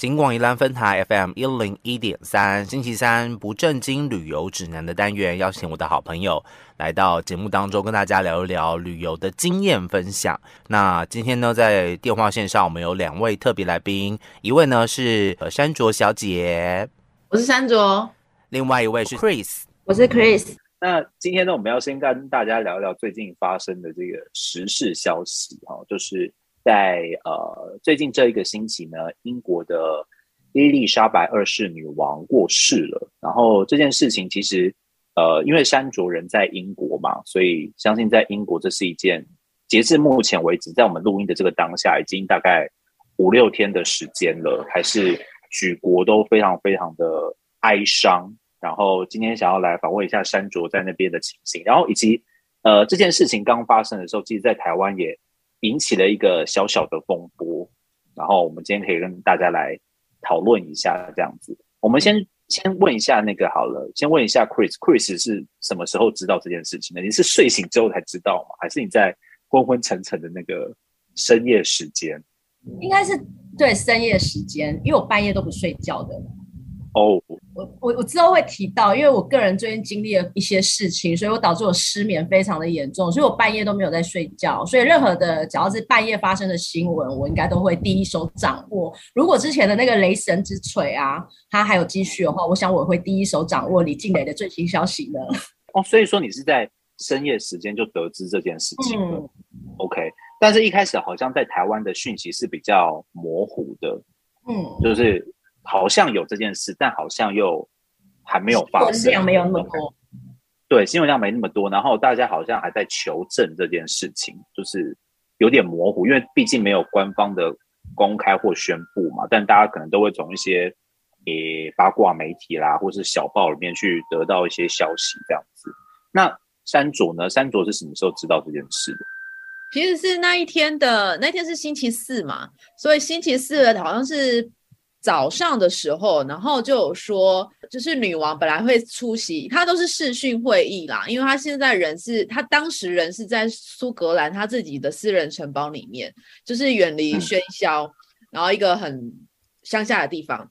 金广宜兰分台 FM 一零一点三，星期三不正经旅游指南的单元，邀请我的好朋友来到节目当中，跟大家聊一聊旅游的经验分享。那今天呢，在电话线上我们有两位特别来宾，一位呢是山卓小姐，我是山卓；另外一位是 Chris，我是 Chris。那今天呢，我们要先跟大家聊聊最近发生的这个时事消息哈，就是。在呃最近这一个星期呢，英国的伊丽莎白二世女王过世了。然后这件事情其实呃，因为山卓人在英国嘛，所以相信在英国这是一件截至目前为止，在我们录音的这个当下，已经大概五六天的时间了，还是举国都非常非常的哀伤。然后今天想要来访问一下山卓在那边的情形，然后以及呃这件事情刚发生的时候，其实在台湾也。引起了一个小小的风波，然后我们今天可以跟大家来讨论一下这样子。我们先先问一下那个好了，先问一下 Chris，Chris 是什么时候知道这件事情的？你是睡醒之后才知道吗？还是你在昏昏沉沉的那个深夜时间？应该是对深夜时间，因为我半夜都不睡觉的。哦，我我我之后会提到，因为我个人最近经历了一些事情，所以我导致我失眠非常的严重，所以我半夜都没有在睡觉，所以任何的只要是半夜发生的新闻，我应该都会第一手掌握。如果之前的那个雷神之锤啊，它还有继续的话，我想我会第一手掌握李静蕾的最新消息呢。哦，所以说你是在深夜时间就得知这件事情了，OK？但是一开始好像在台湾的讯息是比较模糊的，嗯，就是。好像有这件事，但好像又还没有发生。量没有那么多。对，新闻量没那么多，然后大家好像还在求证这件事情，就是有点模糊，因为毕竟没有官方的公开或宣布嘛。但大家可能都会从一些诶八卦媒体啦，或是小报里面去得到一些消息，这样子。那山卓呢？山卓是什么时候知道这件事的？其实是那一天的，那天是星期四嘛，所以星期四好像是。早上的时候，然后就有说，就是女王本来会出席，她都是视讯会议啦，因为她现在人是，她当时人是在苏格兰她自己的私人城堡里面，就是远离喧嚣，然后一个很乡下的地方，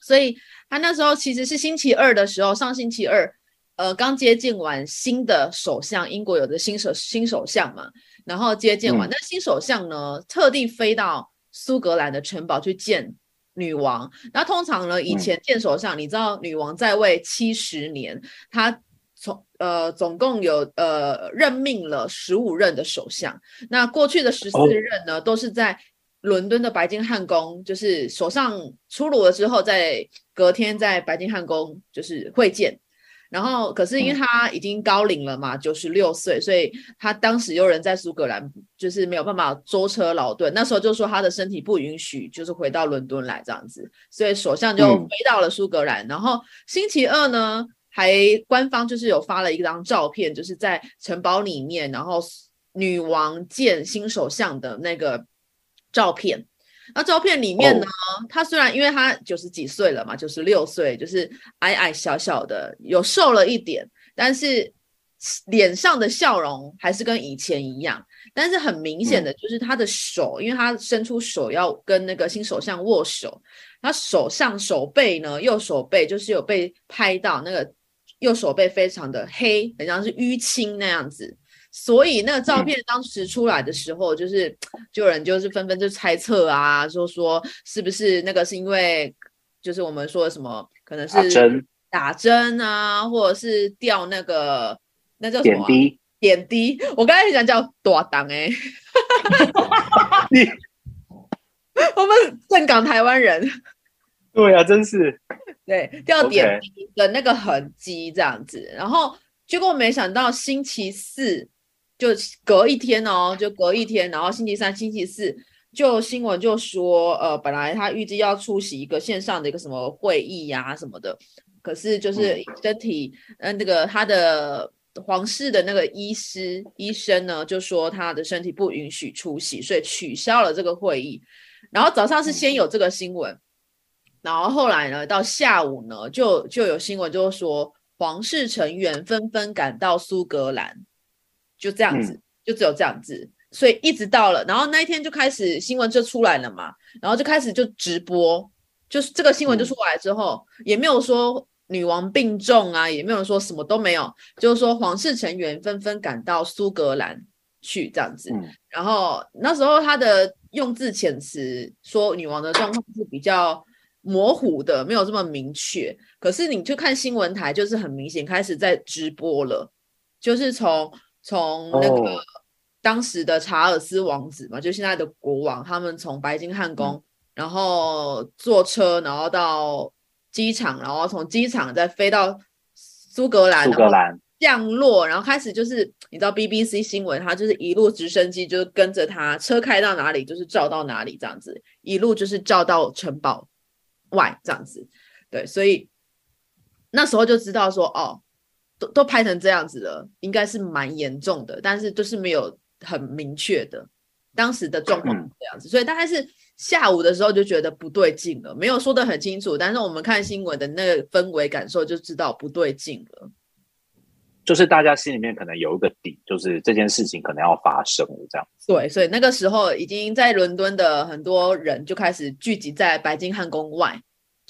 所以她那时候其实是星期二的时候，上星期二，呃，刚接见完新的首相，英国有的新首新首相嘛，然后接见完，那新首相呢，特地飞到苏格兰的城堡去见。女王，那通常呢？以前见首相，你知道女王在位七十年，她从呃总共有呃任命了十五任的首相。那过去的十四任呢，都是在伦敦的白金汉宫，就是首相出炉了之后，在隔天在白金汉宫就是会见。然后，可是因为他已经高龄了嘛，九十六岁，所以他当时有人在苏格兰，就是没有办法舟车劳顿。那时候就说他的身体不允许，就是回到伦敦来这样子，所以首相就飞到了苏格兰。然后星期二呢，还官方就是有发了一张照片，就是在城堡里面，然后女王见新首相的那个照片。那照片里面呢，他虽然因为他九十几岁了嘛，九十六岁，就是矮矮小小的，有瘦了一点，但是脸上的笑容还是跟以前一样。但是很明显的就是他的手，因为他伸出手要跟那个新首相握手，他手上手背呢，右手背就是有被拍到那个右手背非常的黑，很像是淤青那样子。所以那个照片当时出来的时候，就是就有人就是纷纷就猜测啊，说说是不是那个是因为就是我们说什么可能是打针啊，或者是掉那个那叫什么点滴？点滴？我刚才想叫多档哎，你 我们正港台湾人，对啊，真是。对掉点滴的那个痕迹这样子，然后结果没想到星期四。就隔一天哦，就隔一天，然后星期三、星期四就新闻就说，呃，本来他预计要出席一个线上的一个什么会议呀什么的，可是就是身体，嗯，那个他的皇室的那个医师医生呢，就说他的身体不允许出席，所以取消了这个会议。然后早上是先有这个新闻，然后后来呢，到下午呢，就就有新闻就是说，皇室成员纷纷赶到苏格兰。就这样子，就只有这样子，所以一直到了，然后那一天就开始新闻就出来了嘛，然后就开始就直播，就是这个新闻就嗯出来之后，也没有说女王病重啊，也没有说什么都没有，就是说皇室成员纷纷赶到苏格兰去这样子。嗯然后那时候他的用字遣词说女王的状况是比较模糊的，没有这么明确。可是你去看新闻台，就是很明显开始在直播了，就是从从那个哦。当时的查尔斯王子嘛，就现在的国王，他们从白金汉宫，然后坐车，然后到机场，然后从机场再飞到苏格兰，然后苏格兰，降落，然后开始就是你知道 BBC 新闻，他就是一路直升机就是跟着他，车开到哪里就是照到哪里这样子，一路就是照到城堡外这样子。对，所以那时候就知道说，哦，都都拍成这样子了，应该是蛮严重的，但是就是没有很明确的当时的状况这样子，所以大概是下午的时候就觉得不对劲了，没有说的很清楚，但是我们看新闻的那个氛围感受就知道不对劲了。就是大家心里面可能有一个底，就是这件事情可能要发生了这样子。对，所以那个时候已经在伦敦的很多人就开始聚集在白金汉宫外，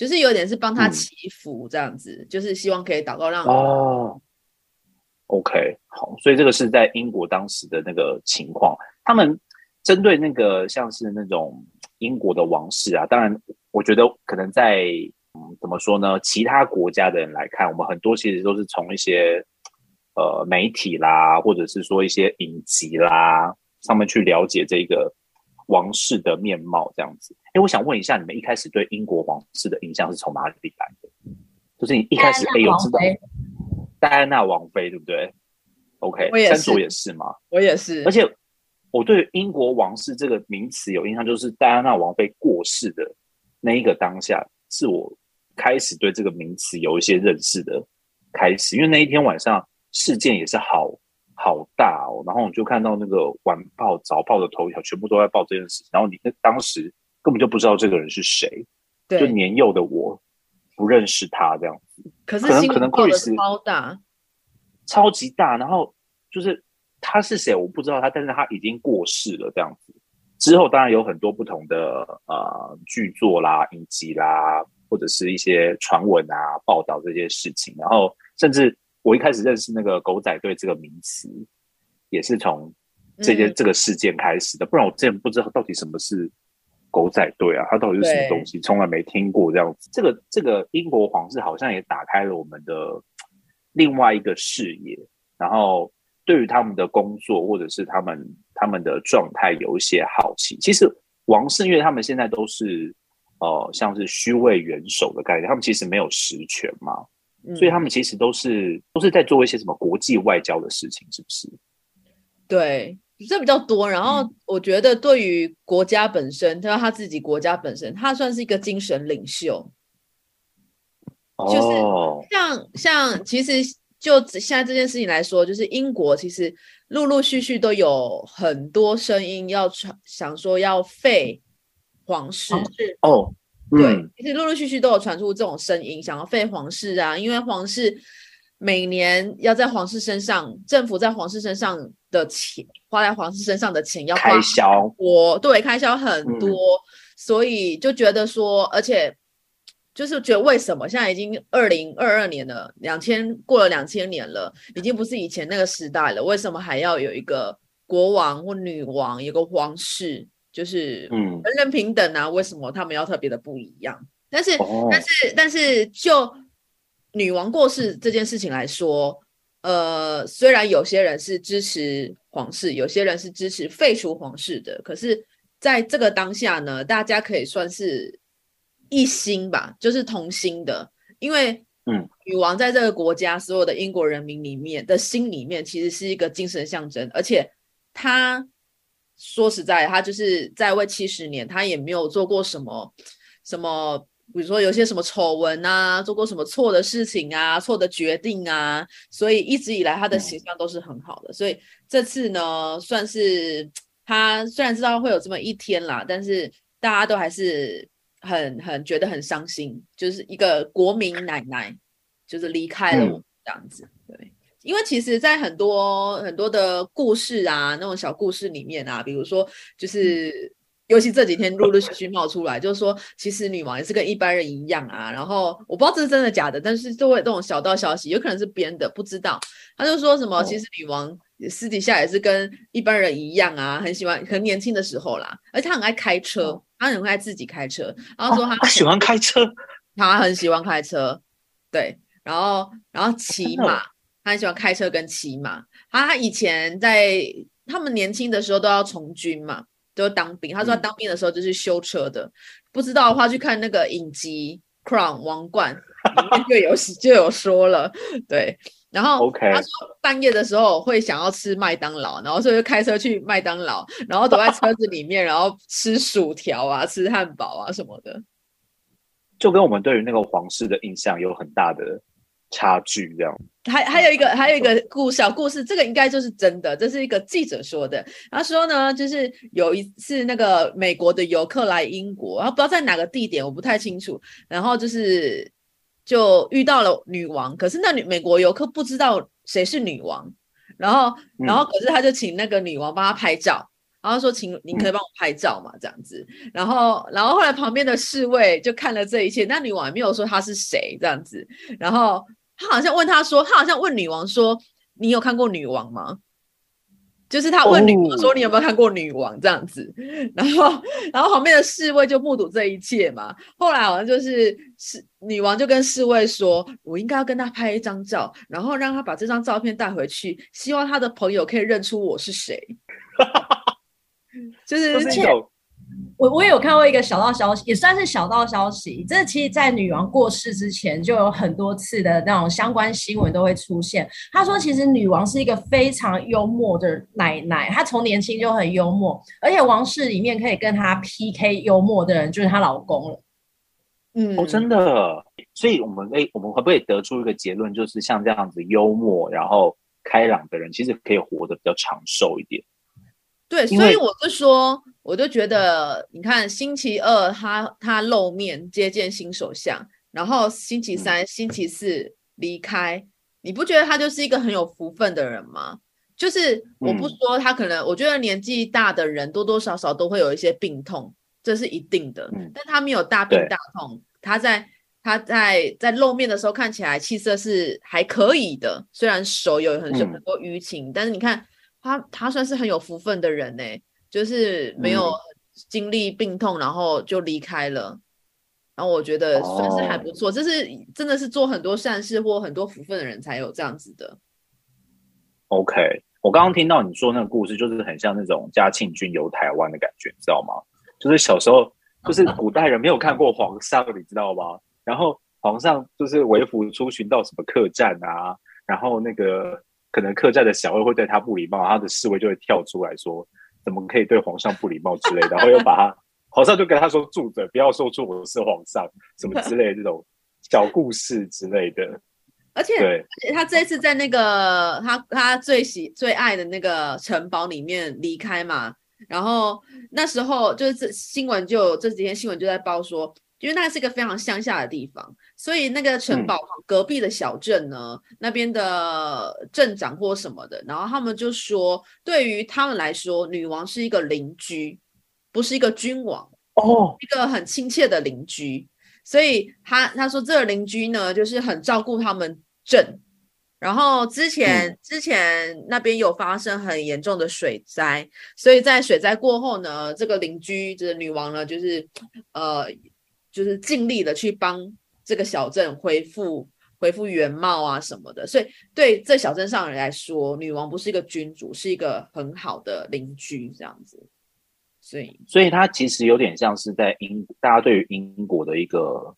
就是有点是帮他嗯。祈福这样子，就是希望可以祷告让哦，OK，好，所以这个是在英国当时的那个情况，他们针对那个像是那种英国的王室啊，当然，我觉得可能在嗯怎么说呢，其他国家的人来看，我们很多其实都是从一些呃媒体啦，或者是说一些影集啦上面去了解这个王室的面貌这样子。哎，我想问一下，你们一开始对英国王室的印象是从哪里来的？就是你一开始哎有知道戴安娜王妃对不对？OK，我也山卓也是吗？我也是而，且我对英国王室这个名词有印象，就是戴安娜王妃过世的那一个当下，是我开始对这个名词有一些认识的开始。因为那一天晚上事件也是好好大哦，然后你就看到那个晚报、早报的头条全部都在报这件事情，然后你那当时根本就不知道这个人是谁，就，年幼的我不认识他这样子。可是可能可能新闻报的 Chris- 超大，超级大，然后就是他是谁我不知道他，但是他已经过世了这样子。之后当然有很多不同的呃剧作啦、影集啦，或者是一些传闻啊、报道这些事情。然后甚至我一开始认识那个“狗仔队”这个名词，也是从这件、嗯这个事件开始的。不然我之前不知道到底什么是狗仔队啊，它到底是什么对东西，从来没听过这样子。这个这个英国皇室好像也打开了我们的另外一个视野，然后对于他们的工作或者是他们他们的状态有一些好奇。其实王室因为他们现在都是呃像是虚位元首的概念，他们其实没有实权嘛，嗯所以他们其实都是都是在做一些什么国际外交的事情，是不是？对，这比较多。然后嗯我觉得对于国家本身，他他自己国家本身，他算是一个精神领袖。就是哦，像像其实就现在这件事情来说，就是英国其实陆陆续续都有很多声音要传，想说要废。皇室哦，对嗯，，其实陆陆续续都有传出这种声音，想要废皇室啊，因为皇室每年要在皇室身上，政府在皇室身上的钱，花在皇室身上的钱要花开销很多，对，开销很嗯多，所以就觉得说，而且就是觉得为什么现在已经二零二二年了，两千过了两千年了，已经不是以前那个时代了，为什么还要有一个国王或女王，有个皇室？就是嗯，人人平等啊，为什么他们要特别的不一样？但是，哦，但是，但是就女王过世这件事情来说，呃，虽然有些人是支持皇室，有些人是支持废除皇室的，可是在这个当下呢，大家可以算是一心吧，就是同心的，因为。嗯，女王在这个国家所有的英国人民里面的心里面，其实是一个精神象征，而且她说实在，他就是在位七十年，他也没有做过什么什么，比如说有些什么丑闻啊，做过什么错的事情啊，错的决定啊，所以一直以来他的形象都是很好的。所以这次呢，算是他虽然知道会有这么一天啦，但是大家都还是很很觉得很伤心，就是一个国民奶奶就是离开了我们这样子，对。因为其实，在很多很多的故事啊，那种小故事里面啊，比如说，就是尤其这几天陆陆续续冒出来，就是说其实女王也是跟一般人一样啊。然后我不知道这是真的假的，但是就会这种小道消息，有可能是编的，不知道。他就说什么，其实女王私底下也是跟一般人一样啊，很喜欢，很年轻的时候啦，而且她很爱开车，她很爱自己开车。然后说她喜欢开车，她很喜欢开车，对，然后然后骑马，她很喜欢开车跟骑马。他以前在他们年轻的时候都要从军嘛。就当兵，他说他当兵的时候就是修车的，不知道的话去看那个影集《Crown》王冠里面就有 就有说了，对。然后他说半夜的时候会想要吃麦当劳，然后所以就开车去麦当劳，然后躲在车子里面，然后吃薯条啊，吃汉堡啊什么的，就跟我们对于那个皇室的印象有很大的。差距这样，还还有一个还有一个故小故事，这个应该就是真的，这是一个记者说的。他说呢，就是有一次那个美国的游客来英国，然后不知道在哪个地点，我不太清楚。然后就是就遇到了女王，可是那女美国游客不知道谁是女王，然后然后可是他就请那个女王帮他拍照，然后说请您可以帮我拍照嘛这样子。然后然后后来旁边的侍卫就看了这一切，那女王也没有说她是谁这样子，然后。他好像问他说，他好像问女王说：“你有看过女王吗？”就是他问女王说：“你有没有看过女王？”这样子，然后，然后旁边的侍卫就目睹这一切嘛。后来好像就是侍女王就跟侍卫说：“我应该要跟他拍一张照，然后让他把这张照片带回去，希望他的朋友可以认出我是谁。”就是。我我也有看过一个小道消息，也算是小道消息。这其实，在女王过世之前，就有很多次的那种相关新闻都会出现。他说，其实女王是一个非常幽默的奶奶，她从年轻就很幽默，而且王室里面可以跟她 PK 幽默的人就是她老公了。嗯，哦，真的。所以，我们诶，我们可不可以得出一个结论，就是像这样子幽默然后开朗的人，其实可以活得比较长寿一点。对，所以我就说。我就觉得，你看星期二他他露面接见新首相，然后星期三、星期四离开，你不觉得他就是一个很有福分的人吗？就是我不说他可能，我觉得年纪大的人多多少少都会有一些病痛，这是一定的。但他没有大病大痛，他在他在在露面的时候看起来气色是还可以的，虽然手有很很多淤青，但是你看他他算是很有福分的人呢。就是没有经历病痛，然后就离开了，然后我觉得算是还不错。这是真的是做很多善事或很多福分的人才有这样子的。OK，我刚刚听到你说那个故事，就是很像那种嘉庆君游台湾的感觉，你知道吗？就是小时候，就是古代人没有看过皇上，你知道吗？然后皇上就是为服出巡到什么客栈啊，然后那个可能客栈的小二会对他不礼貌，他的侍卫就会跳出来说。怎么可以对皇上不礼貌之类的？然后又把他 皇上就跟他说住嘴，不要说出我是皇上什么之类的这种小故事之类的。而且，而且他这次在那个他他最喜最爱的那个城堡里面离开嘛，然后那时候就是这新闻就这几天新闻就在报说。因为那是一个非常乡下的地方，所以那个城堡隔壁的小镇呢，那边的镇长或什么的，然后他们就说，对于他们来说，女王是一个邻居，不是一个君王哦，一个很亲切的邻居。所以他他说这个邻居呢，就是很照顾他们镇。然后之前之前那边有发生很严重的水灾，所以在水灾过后呢，这个邻居就是女王呢，就是呃。就是尽力的去帮这个小镇恢复恢复原貌啊什么的，所以对这小镇上人来说，女王不是一个君主，是一个很好的邻居这样子。所以，所以他其实有点像是在英大家对于英国的一个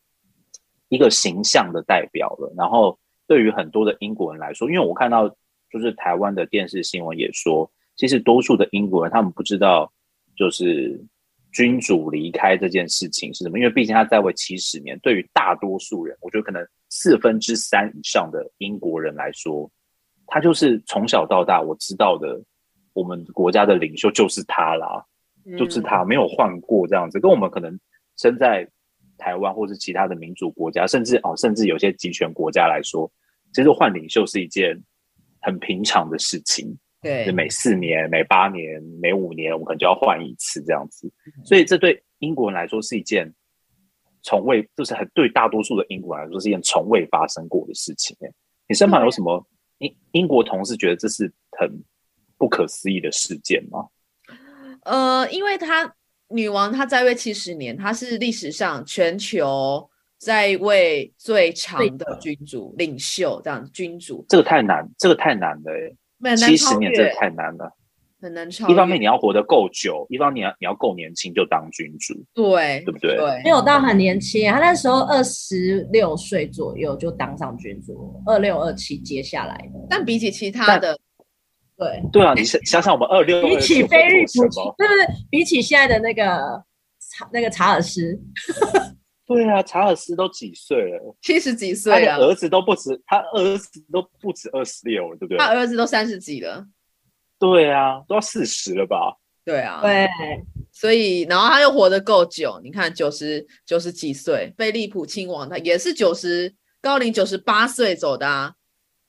一个形象的代表了。然后，对于很多的英国人来说，因为我看到就是台湾的电视新闻也说，其实多数的英国人他们不知道就是。君主离开这件事情是什么？因为毕竟他在位七十年，对于大多数人，我觉得可能四分之三以上的英国人来说，他就是从小到大我知道的，我们国家的领袖就是他啦，就是他没有换过这样子。跟我们可能生在台湾或是其他的民主国家，甚至哦，甚至有些集权国家来说，其实换领袖是一件很平常的事情。对，每四年、每八年、每五年，我们可能就要换一次这样子。所以这对英国人来说是一件从未，就是很对大多数的英国人来说是一件从未发生过的事情。哎，你身旁有什么英英国同事觉得这是很不可思议的事件吗？呃，因为她女王她在位七十年，她是历史上全球在位最长的君主领袖，这样君主这个太难，这个太难了，七十年真的，太难了。很难超。一方面你要活得够久，一方面你要你要够年轻就当君主，对对不对？对没有到很年轻，他那时候二十六岁左右就当上君主，二六二七接下来的。但比起其他的，对，对啊，你想想想我们二六比起菲利普？对不对？比起现在的那个查那个查尔斯，对啊，查尔斯都几岁了？七十几他岁啊，的儿子都不止，他儿子都不止二十六了，对不对他？儿子都三十几了。对啊，都要四十了吧？对啊，对，所以然后他又活得够久，你看九十九十几岁，菲利普亲王他也是九十高龄九十八岁走的啊，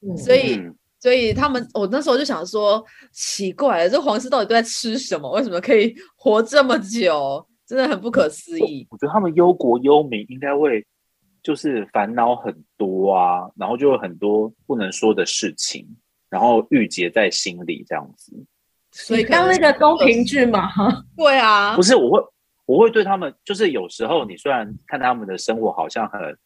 嗯所以嗯，所以他们我那时候就想说，奇怪了，这皇室到底都在吃什么？为什么可以活这么久？真的很不可思议。我觉得他们忧国忧民，应该会就是烦恼很多啊，然后就有很多不能说的事情，然后郁结在心里这样子。所以可能当那个宫廷剧嘛，对啊不，是，我会我会对他们，就是有时候你虽然看他们的生活好像很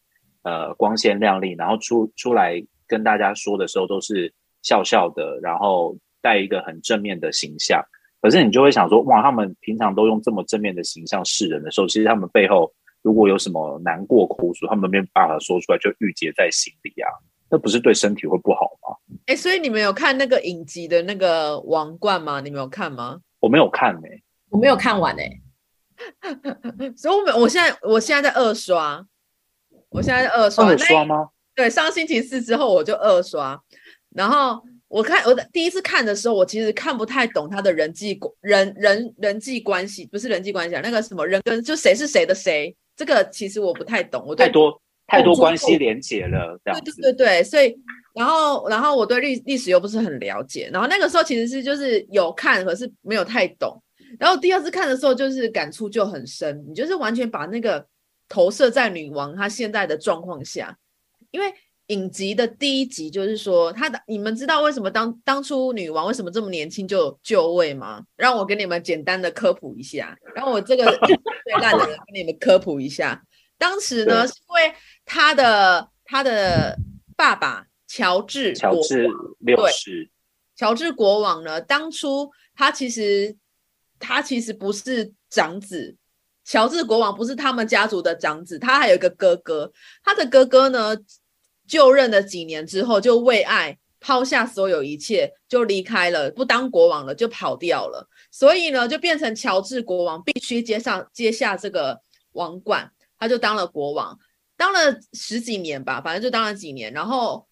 呃光鲜亮丽，然后出出来跟大家说的时候都是笑笑的，然后带一个很正面的形象，可是你就会想说，哇，他们平常都用这么正面的形象示人的时候，其实他们背后如果有什么难过苦楚，他们没办法说出来，就郁结在心里啊，那不是对身体会不好吗？哎，所以你们有看那个影集的那个王冠吗？你们有看吗？我没有看呢、我没有看完哎、所以我们我现在我现在在二刷，我现在在二刷，二刷吗？对，上星期四之后我就二刷，然后我看我的第一次看的时候，我其实看不太懂他的人际关人人人际关系，不是人际关系啊，那个什么人跟就谁是谁的谁，这个其实我不太懂，我对太多太多关系连结了，这样对。对对对，所以然后然后我对历历史又不是很了解，然后那个时候其实是就是有看，可是没有太懂。然后第二次看的时候，就是感触就很深，你就是完全把那个投射在女王她现在的状况下，因为影集的第一集就是说他的，你们知道为什么当当初女王为什么这么年轻就就位吗？让我给你们简单的科普一下，让我这个 最烂的人给你们科普一下。当时呢，是因为他的他的爸爸乔治国乔治六乔治国王呢，当初他其实他其实不是长子，乔治国王不是他们家族的长子，他还有一个哥哥。他的哥哥呢，就任了几年之后，就为爱抛下所有一切，就离开了，不当国王了，就跑掉了。所以呢，就变成乔治国王必须接上接下这个王冠，他就当了国王，当了十几年吧，反正就当了几年，然后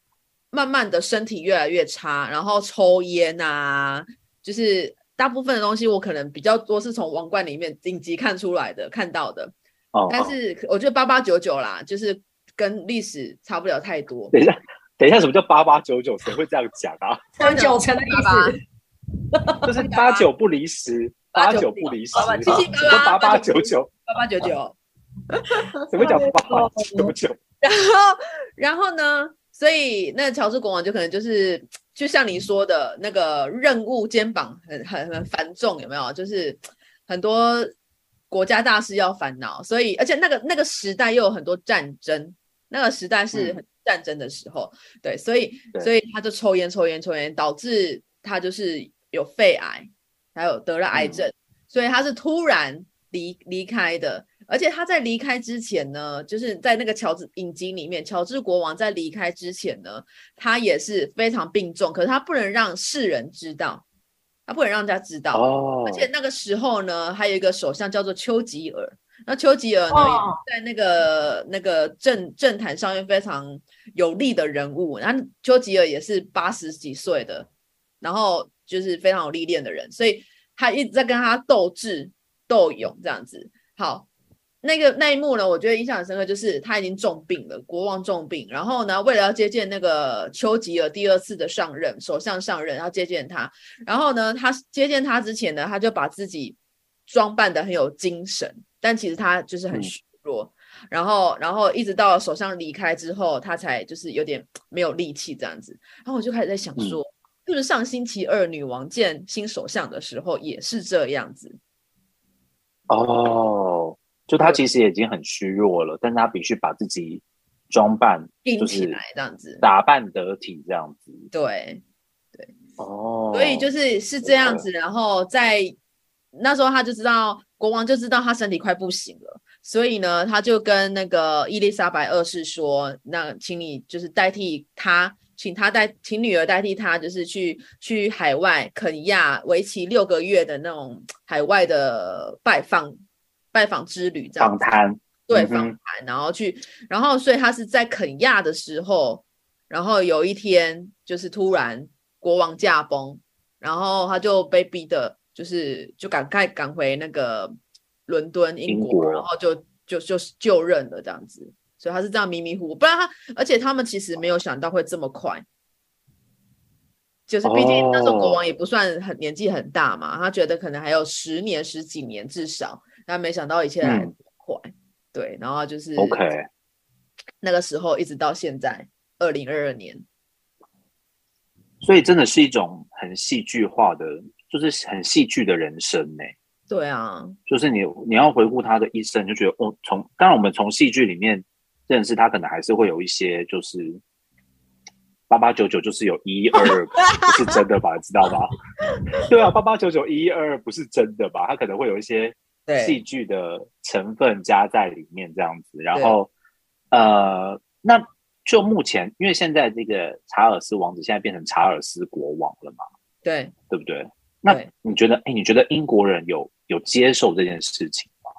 慢慢的身体越来越差，然后抽烟啊，就是大部分的东西我可能比较多是从王冠里面顶级看出来的、看到的，哦，但哦是我觉得八八九九啦，就是跟历史差不了太多。等一下，等一下，什么叫八八九九？谁会这样讲啊？三九成的意思。就是八九不离十，八八九九不离十，八八七七八八八八九九？八八九九，怎么讲八八九九？然后然后呢？所以那乔治国王就可能就是，就像你说的那个任务肩膀很很很繁重，有没有？就是很多国家大事要烦恼，所以而且那个那个时代又有很多战争，那个时代是嗯很战争的时候，对，所以所以他就抽烟抽烟抽烟，导致他就是有肺癌，还有得了癌嗯症，所以他是突然离离开的。而且他在离开之前呢，就是在那个乔治影集里面，乔治国王在离开之前呢，他也是非常病重，可是他不能让世人知道，他不能让大家知道。哦而且那个时候呢，还有一个首相叫做丘吉尔。那丘吉尔呢，哦在那个那个政政坛上面非常有力的人物。然后丘吉尔也是八十几岁的，然后就是非常有历练的人，所以他一直在跟他斗智斗勇这样子。好，那个那一幕呢，我觉得印象很深刻，就是他已经重病了，国王重病，然后呢，为了要接见那个丘吉尔第二次的上任首相上任，要接见他，然后呢，他接见他之前呢，他就把自己装扮的很有精神，但其实他就是很嗯虚弱，然后然后一直到首相离开之后，他才就是有点没有力气这样子，然后我就开始在想嗯说，是不是上星期二女王见新首相的时候也是这样子？哦，就他其实已经很虚弱了，但是他必须把自己装扮就是来这样子，打扮得体这样子。对对。哦，所以就是是这样子，然后在那时候他就知道国王就知道他身体快不行了，所以呢，他就跟那个伊丽莎白二世说：“那请你就是代替他，请他代请女儿代替他，就是去去海外肯亚为期六个月的那种海外的拜访拜访之旅，这样访谈，对访谈，然后去，然后所以他是在肯亚的时候，然后有一天就是突然国王驾崩，然后他就被逼的，就是就赶快赶回那个伦敦英国，英国然后就就就是就任了这样子，所以他是这样迷迷糊糊，不然他而且他们其实没有想到会这么快。就是毕竟那时候国哦王也不算很年纪很大嘛，他觉得可能还有十年十几年至少，但没想到一切来得快。对，然后就是 OK，那个时候一直到现在二零二二年，所以真的是一种很戏剧化的，就是很戏剧的人生呢。对啊，就是你你要回顾他的一生，就觉得哦，从当然我们从戏剧里面认识他，可能还是会有一些就是八八九九，就是有一二 不是真的吧，知道吧？对啊，八八九九一二不是真的吧？他可能会有一些戏剧的成分加在里面这样子。然后呃，那就目前，因为现在这个查尔斯王子现在变成查尔斯国王了嘛，对，对不对？那你觉得，哎，你觉得英国人有有接受这件事情吗？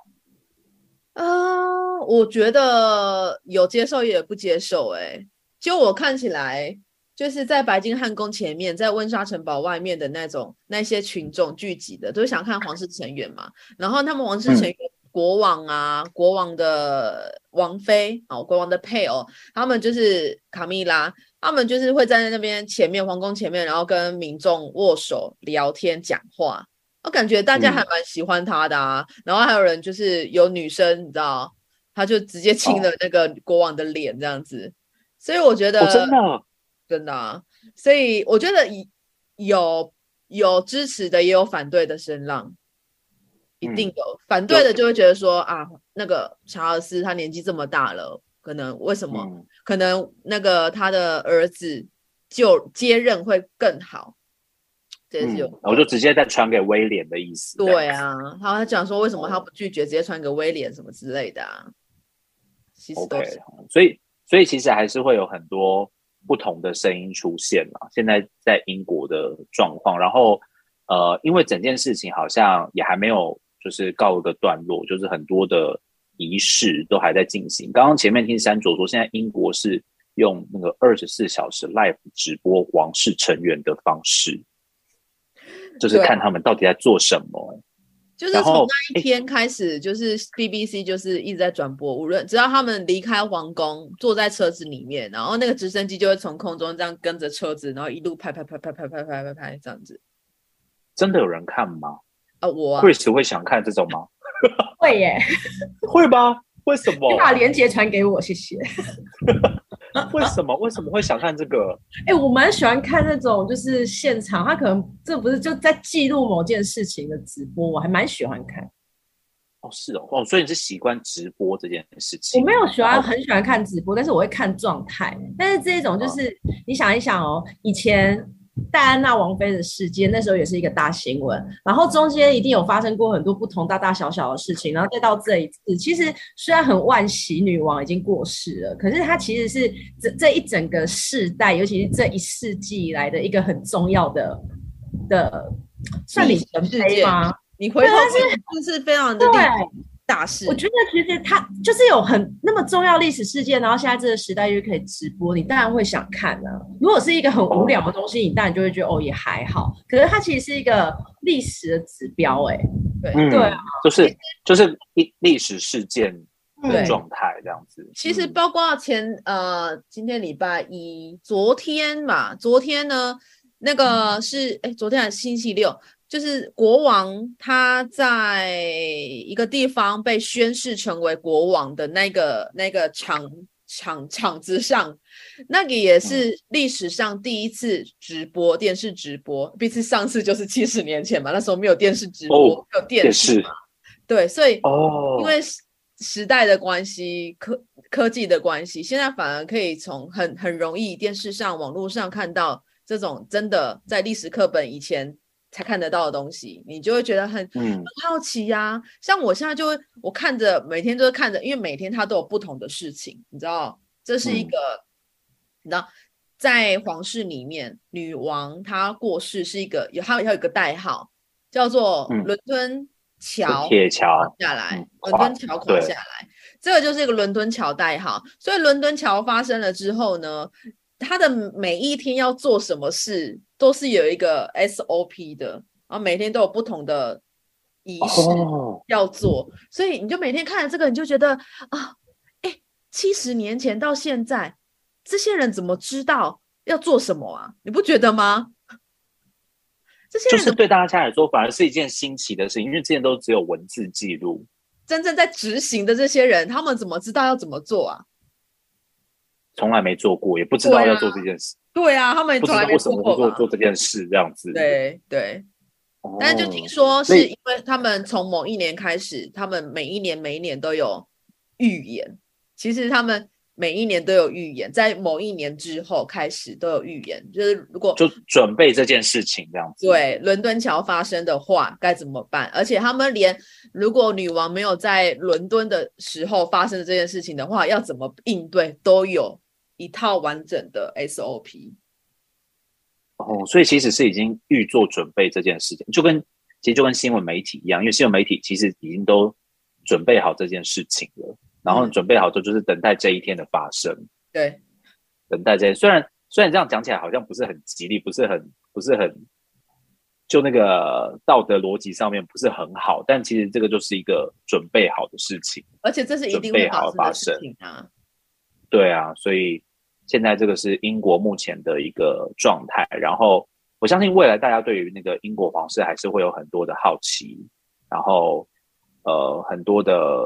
啊，我觉得有接受也不接受、欸，就我看起来，就是在白金汉宫前面，在温莎城堡外面的那种那些群众聚集的，都是想看皇室成员嘛。然后他们皇室成员，国王啊，国王的王妃哦，国王的配偶，他们就是卡蜜拉，他们就是会站在那边前面皇宫前面，然后跟民众握手、聊天、讲话。我感觉大家还嗯蛮喜欢他的啊，然后还有人就是有女生，你知道，他就直接亲了那个国王的脸这样子，所以我觉得、哦，真的，真的啊，所以我觉得有有支持的，也有反对的声浪，一定嗯有。反对的就会觉得说啊，那个查尔斯他年纪这么大了，可能为什么？嗯，可能那个他的儿子就接任会更好，这也是有。嗯我就直接再传给威廉的意思。对，啊，然后他讲说为什么哦他不拒绝直接传给威廉什么之类的啊，其实都是所以所以其实还是会有很多不同的声音出现嘛。现在在英国的状况，然后呃，因为整件事情好像也还没有就是告一个段落，就是很多的仪式都还在进行。刚刚前面听山卓说，现在英国是用那个二十四小时 live 直播王室成员的方式，就是看他们到底在做什么。就是从那一天开始，就是 BBC 就是一直在转播，无论只要他们离开皇宫，坐在车子里面，然后那个直升机就会从空中这样跟着车子，然后一路拍拍拍拍拍拍拍拍拍这样子。真的有人看吗啊，我啊？Chris 会想看这种吗？会耶，会吗？为什么 你？把链接传给我，谢谢。为什么？为什么会想看这个？哎、我蛮喜欢看那种就是现场，他可能这不是就在记录某件事情的直播，我还蛮喜欢看。哦，是哦，哦，所以你是习惯直播这件事情？我没有喜欢很喜欢看直播，但是我会看状态。但是这一种就是、你想一想哦，以前戴安娜王妃的事件，那时候也是一个大新闻，然后中间一定有发生过很多不同大大小小的事情，然后再到这一次，其实虽然很万喜女王已经过世了，可是她其实是这这一整个世代，尤其是这一世纪以来的一个很重要的的算里程碑吗？你回头是，就是非常的历对史大事我。觉得其实它就是有很那么重要历史事件，然后现在这个时代又可以直播，你当然会想看啊。如果是一个很无聊的东西，你当然就会觉得哦也还好。可是它其实是一个历史的指标、欸，哎，对，嗯，对啊，就是就是历历史事件的对状态这样子。其实嗯包括前呃，今天礼拜一，昨天嘛，昨天呢，那个是哎，昨天还是星期六，就是国王他在一个地方被宣誓成为国王的那个那个场场场子上，那个也是历史上第一次直播电视直播，毕竟上次就是七十年前嘛，那时候没有电视直播，哦没有电电视视嘛，对，所以哦，因为时时代的关系，科科技的关系，现在反而可以从很很容易电视上、网络上看到这种真的在历史课本以前才看得到的东西，你就会觉得很嗯。很好奇呀、像我现在就会，我看着每天都是看着，因为每天它都有不同的事情，你知道，这是一嗯。个，你知道，在皇室里面，女王她过世是一个有它有一个代号，叫做嗯。伦敦桥铁桥下来嗯，伦敦桥垮下来，这个就是一个伦敦桥代号。所以伦敦桥发生了之后呢，它的每一天要做什么事，都是有一个 SOP 的，然后每天都有不同的仪式哦，要做，所以你就每天看着这个，你就觉得啊，哎，七十年前到现在，这些人怎么知道要做什么啊？你不觉得吗？这些人就是对大家来说，反而是一件新奇的事情，因为之前都只有文字记录，真正在执行的这些人，他们怎么知道要怎么做啊？从来没做过，也不知道要做这件事，对啊，他们从来没不知道为什做过做做。这件事这样子。对对，哦，但是就听说是因为他们从某一年开始，他们每一年每一年都有预言。其实他们每一年都有预言，在某一年之后开始都有预言，就是如果就准备这件事情这样子。对伦敦桥发生的话该怎么办？而且他们连如果女王没有在伦敦的时候发生的这件事情的话，要怎么应对，都有一套完整的 SOP。哦，所以其实是已经预做准备这件事情，就跟其实就跟新闻媒体一样，因为新闻媒体其实已经都准备好这件事情了，然后嗯准备好之后就是等待这一天的发生，对，等待这虽然虽然这样讲起来好像不是很吉利，不是很不是很就那个道德逻辑上面不是很好，但其实这个就是一个准备好的事情。而且这是一定会发生的好发生事情啊。对啊，所以现在这个是英国目前的一个状态。然后我相信未来大家对于那个英国皇室还是会有很多的好奇，然后呃很多的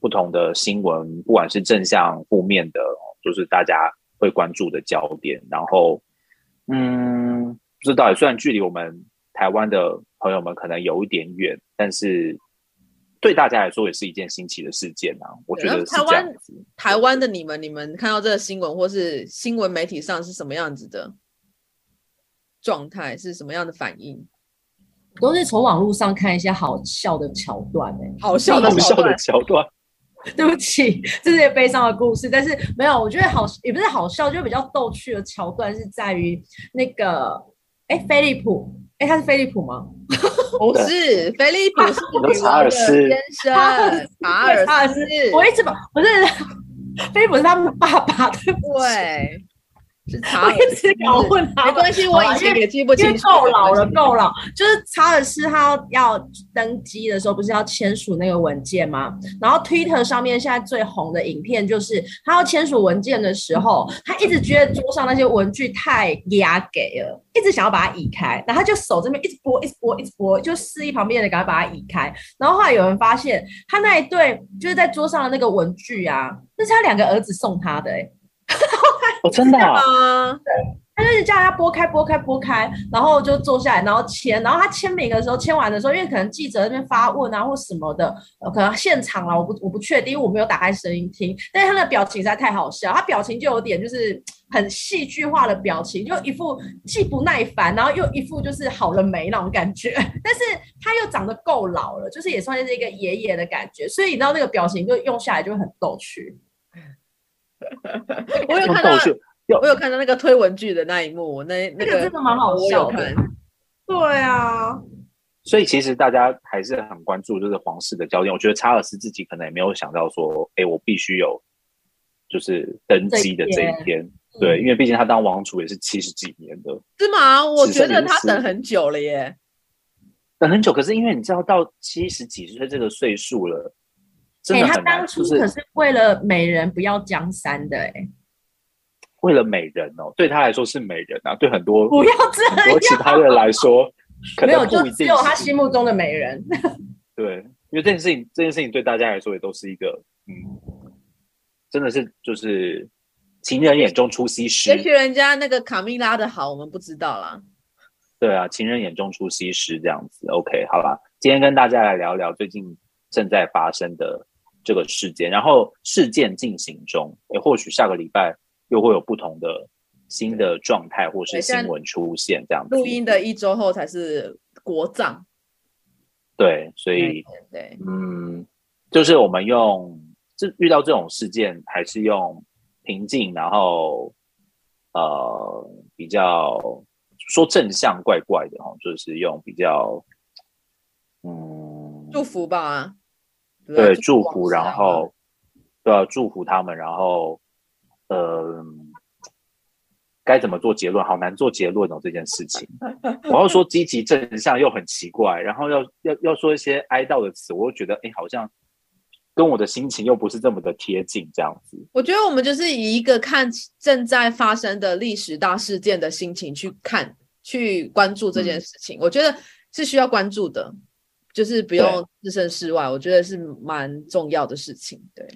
不同的新闻，不管是正向负面的，就是大家会关注的焦点。然后嗯，不知道，虽然距离我们台湾的朋友们可能有一点远，但是。对大家来说也是一件新奇的事件啊，我觉得台湾这样子。台湾的你们，你们看到这个新闻或是新闻媒体上是什么样子的状态，是什么样的反应？都是从网络上看一些好笑的桥段哎、好笑的笑的桥段，桥段，对不起，这是一个悲伤的故事，但是没有，我觉得好也不是好笑，就比较逗趣的桥段是在于那个哎菲利普，哎他是菲利普吗？不是菲利普是你说查女王的尔斯先生 查尔查尔斯。斯，我一直把不是 菲利普是他们爸爸，对不，对，是查我尔斯一直搞混了。没关系，我以前也记不清楚，够老了，够老。就是查尔斯他要登基的时候，不是要签署那个文件吗？然后 Twitter 上面现在最红的影片就是他要签署文件的时候，他一直觉得桌上那些文具太压给了，一直想要把它移开，然后他就手这边一直拨，一直拨，一直拨，就示意旁边的人赶快把它移开。然后后来有人发现，他那一对就是在桌上的那个文具啊，那是他两个儿子送他的、欸，哦，真的、啊，对，他就是叫他拨开、拨开、拨开，然后就坐下来，然后签。然后他签名的时候，签完的时候，因为可能记者那边发问啊或什么的，呃，可能现场啊，我不我不确定，因为我没有打开声音听。但是他的表情实在太好笑，他表情就有点就是很戏剧化的表情，就一副既不耐烦，然后又一副就是好了没那种感觉。但是他又长得够老了，就是也算是一个爷爷的感觉，所以你知道那个表情就用下来就会很逗趣。我有看到我有看到那个推文剧的那一幕，那那个那个真的蛮好笑的，对啊，所以其实大家还是很关注就是皇室的焦点。我觉得查尔斯自己可能也没有想到说，哎，我必须有就是登基的这一天。对，因为毕竟他当王储也是七十几年的，是吗？我觉得他等很久了耶。等很久。可是因为你知道，到七十几岁这个岁数了，真哎、他的很难，当初可是为了美人不要江山的、哎，为了美人哦，对他来说是美人啊，对很多不要这很多其样，他人来说，可没有，就能不一定只有他心目中的美人。对，因为这件事情，这件事情对大家来说也都是一个，嗯，真的是就是情人眼中出西施也，许人家那个卡蜜拉的好，我们不知道啦。对啊，情人眼中出西施这样子。OK，好吧，今天跟大家来聊聊最近正在发生的这个事件，然后事件进行中，也，或许下个礼拜又会有不同的新的状态或是新闻出现这样子。录音的一周后才是国葬，对，所以对，嗯，就是我们用这遇到这种事件，还是用平静，然后呃比较说正向怪怪的哦，就是用比较嗯祝福吧。对祝福，然后对啊祝福他们，然后呃该怎么做结论？好难做结论哦，这件事情。我要说积极正向又很奇怪，然后要要要说一些哀悼的词，我又觉得哎，好像跟我的心情又不是这么的贴近，这样子。我觉得我们就是以一个看正在发生的历史大事件的心情去看、去关注这件嗯事情，我觉得是需要关注的，就是不用置身事外，我觉得是蛮重要的事情。对，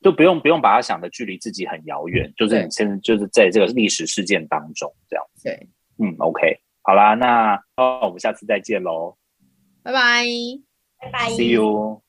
就不用不用把它想的距离自己很遥远，就是你现在就是在这个历史事件当中这样子。对，嗯，OK，好啦，那哦，我们下次再见喽拜拜。拜拜，See you。